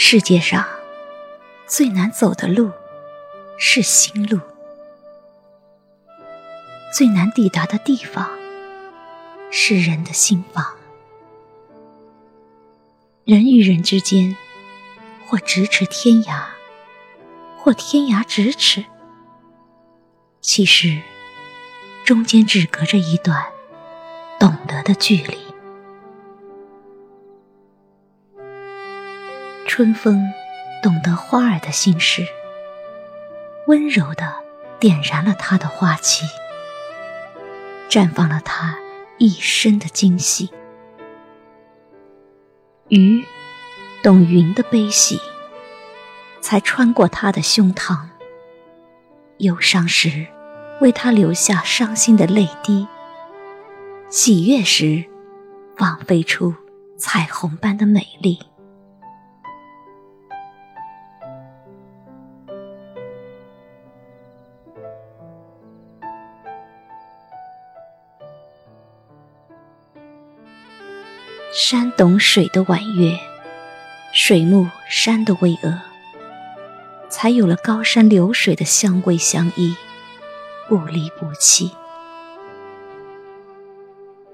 世界上最难走的路是心路，最难抵达的地方是人的心房。人与人之间，或咫尺天涯，或天涯咫尺，其实中间只隔着一段懂得的距离。春风懂得花儿的心事，温柔的点燃了它的花期，绽放了它一生的惊喜。鱼懂云的悲喜，才穿过它的胸膛。忧伤时，为它留下伤心的泪滴；喜悦时，放飞出彩虹般的美丽。山懂水的婉约，水木山的巍峨，才有了高山流水的相偎相依，不离不弃。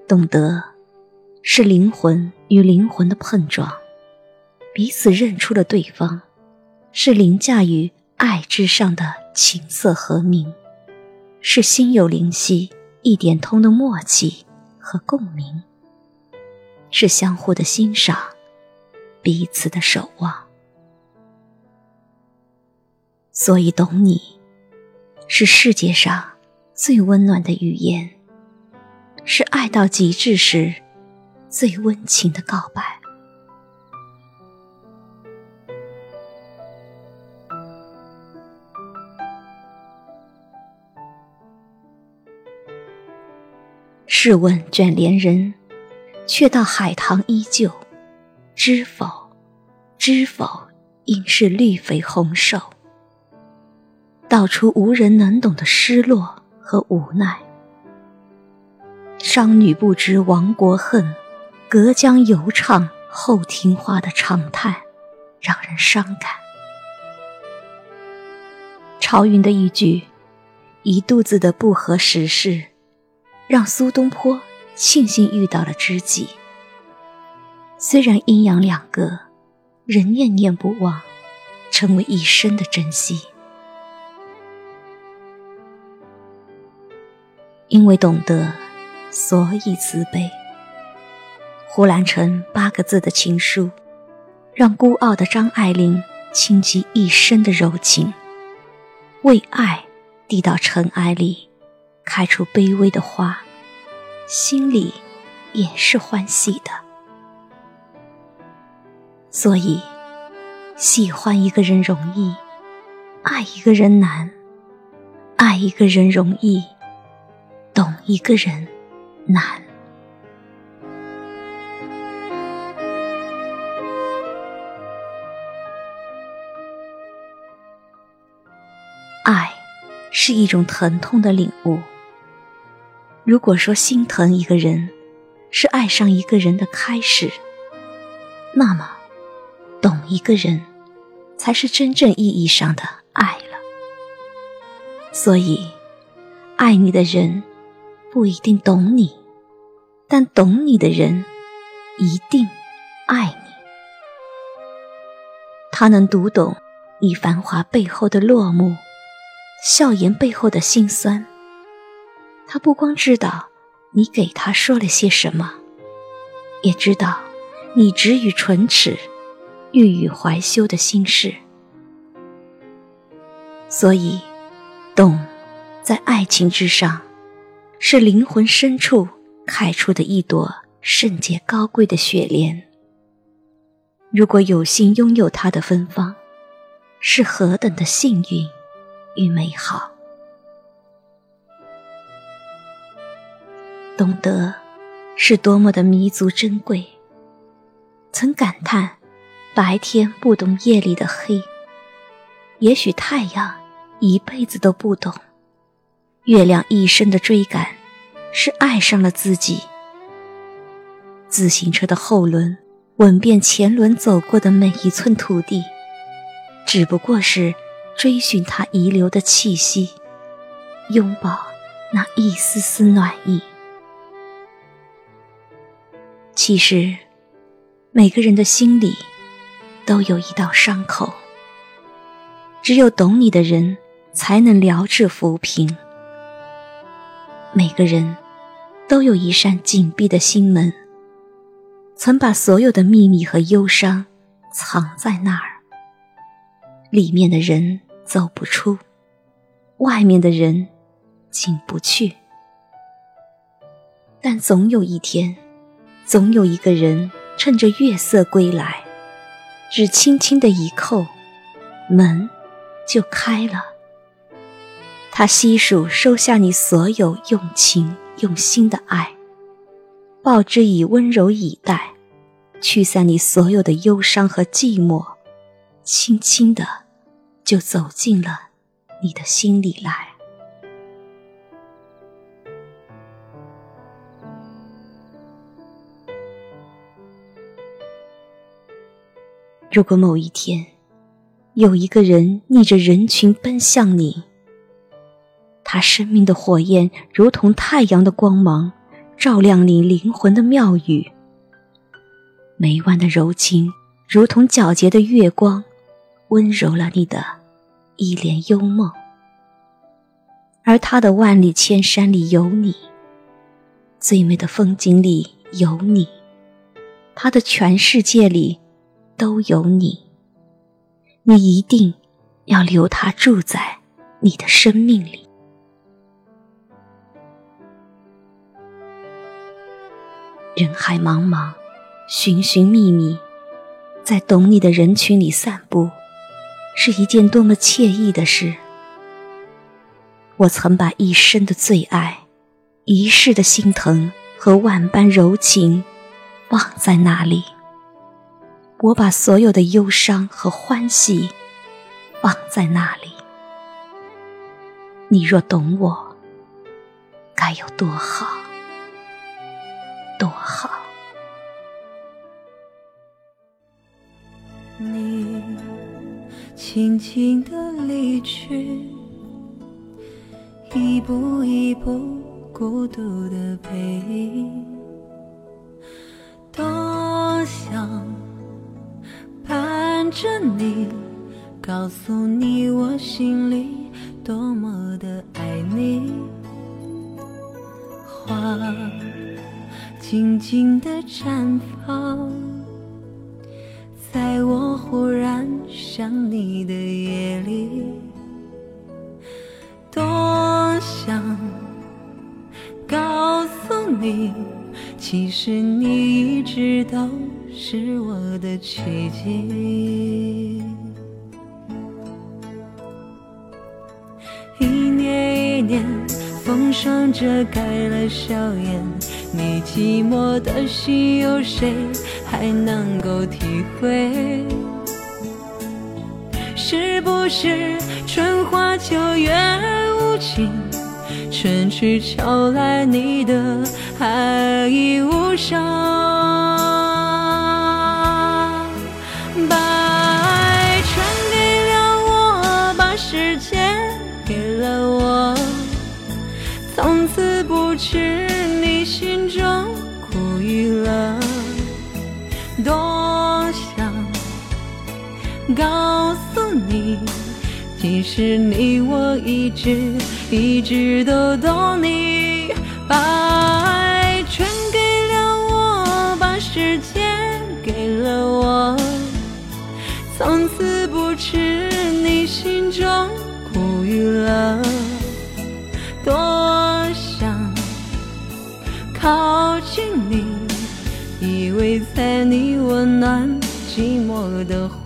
懂得，是灵魂与灵魂的碰撞，彼此认出了对方，是凌驾于爱之上的琴瑟和鸣，是心有灵犀一点通的默契和共鸣。是相互的欣赏，彼此的守望。所以，懂你，是世界上最温暖的语言，是爱到极致时最温情的告白。试问卷帘人。却道海棠依旧，知否？知否？应是绿肥红瘦，道出无人能懂的失落和无奈。商女不知亡国恨，隔江犹唱后庭花的长叹，让人伤感。朝云的一句“一肚子的不合时事”，让苏东坡。庆幸遇到了知己，虽然阴阳两隔，仍念念不忘，成为一生的珍惜。因为懂得，所以慈悲。胡兰成八个字的情书，让孤傲的张爱玲倾尽一生的柔情，为爱递到尘埃里，开出卑微的花。心里也是欢喜的，所以喜欢一个人容易，爱一个人难；爱一个人容易，懂一个人难。爱是一种疼痛的领悟。如果说心疼一个人是爱上一个人的开始，那么懂一个人才是真正意义上的爱了。所以，爱你的人不一定懂你，但懂你的人一定爱你。他能读懂你繁华背后的落寞，笑颜背后的辛酸。他不光知道你给他说了些什么，也知道你止于唇齿、欲语还休的心事。所以，懂，在爱情之上，是灵魂深处开出的一朵圣洁高贵的雪莲。如果有幸拥有它的芬芳，是何等的幸运与美好！懂得是多么的弥足珍贵。曾感叹，白天不懂夜里的黑，也许太阳一辈子都不懂，月亮一生的追赶，是爱上了自己。自行车的后轮吻遍前轮走过的每一寸土地，只不过是追寻它遗留的气息，拥抱那一丝丝暖意。其实，每个人的心里都有一道伤口，只有懂你的人才能疗治抚平。每个人都有一扇紧闭的心门，曾把所有的秘密和忧伤藏在那儿，里面的人走不出，外面的人进不去。但总有一天。总有一个人趁着月色归来，只轻轻的一扣，门就开了。他悉数收下你所有用情用心的爱，报之以温柔以待，驱散你所有的忧伤和寂寞，轻轻的就走进了你的心里来。如果某一天，有一个人逆着人群奔向你，他生命的火焰如同太阳的光芒，照亮你灵魂的庙宇；每晚的柔情如同皎洁的月光，温柔了你的一帘幽梦。而他的万里千山里有你，最美的风景里有你，他的全世界里。都有你，你一定要留他住在你的生命里。人海茫茫，寻寻觅觅，在懂你的人群里散步，是一件多么惬意的事。我曾把一生的最爱、一世的心疼和万般柔情放在那里。我把所有的忧伤和欢喜忘在那里，你若懂我，该有多好，多好。你轻轻的离去，一步一步孤独的背影，你，告诉你我心里多么的爱你。花静静的绽放，在我忽然想你的夜里，多想告诉你，其实你一直都。是我的奇迹。一年一年，风霜遮盖了笑颜，你寂寞的心，有谁还能够体会？是不是春花秋月无情，春去秋来，你的爱已无声？告诉你，其实你我一直一直都懂你。把爱全给了我，把时间给了我，从此不知你心中苦与乐，多想。靠近你，依偎在你温暖寂寞的怀。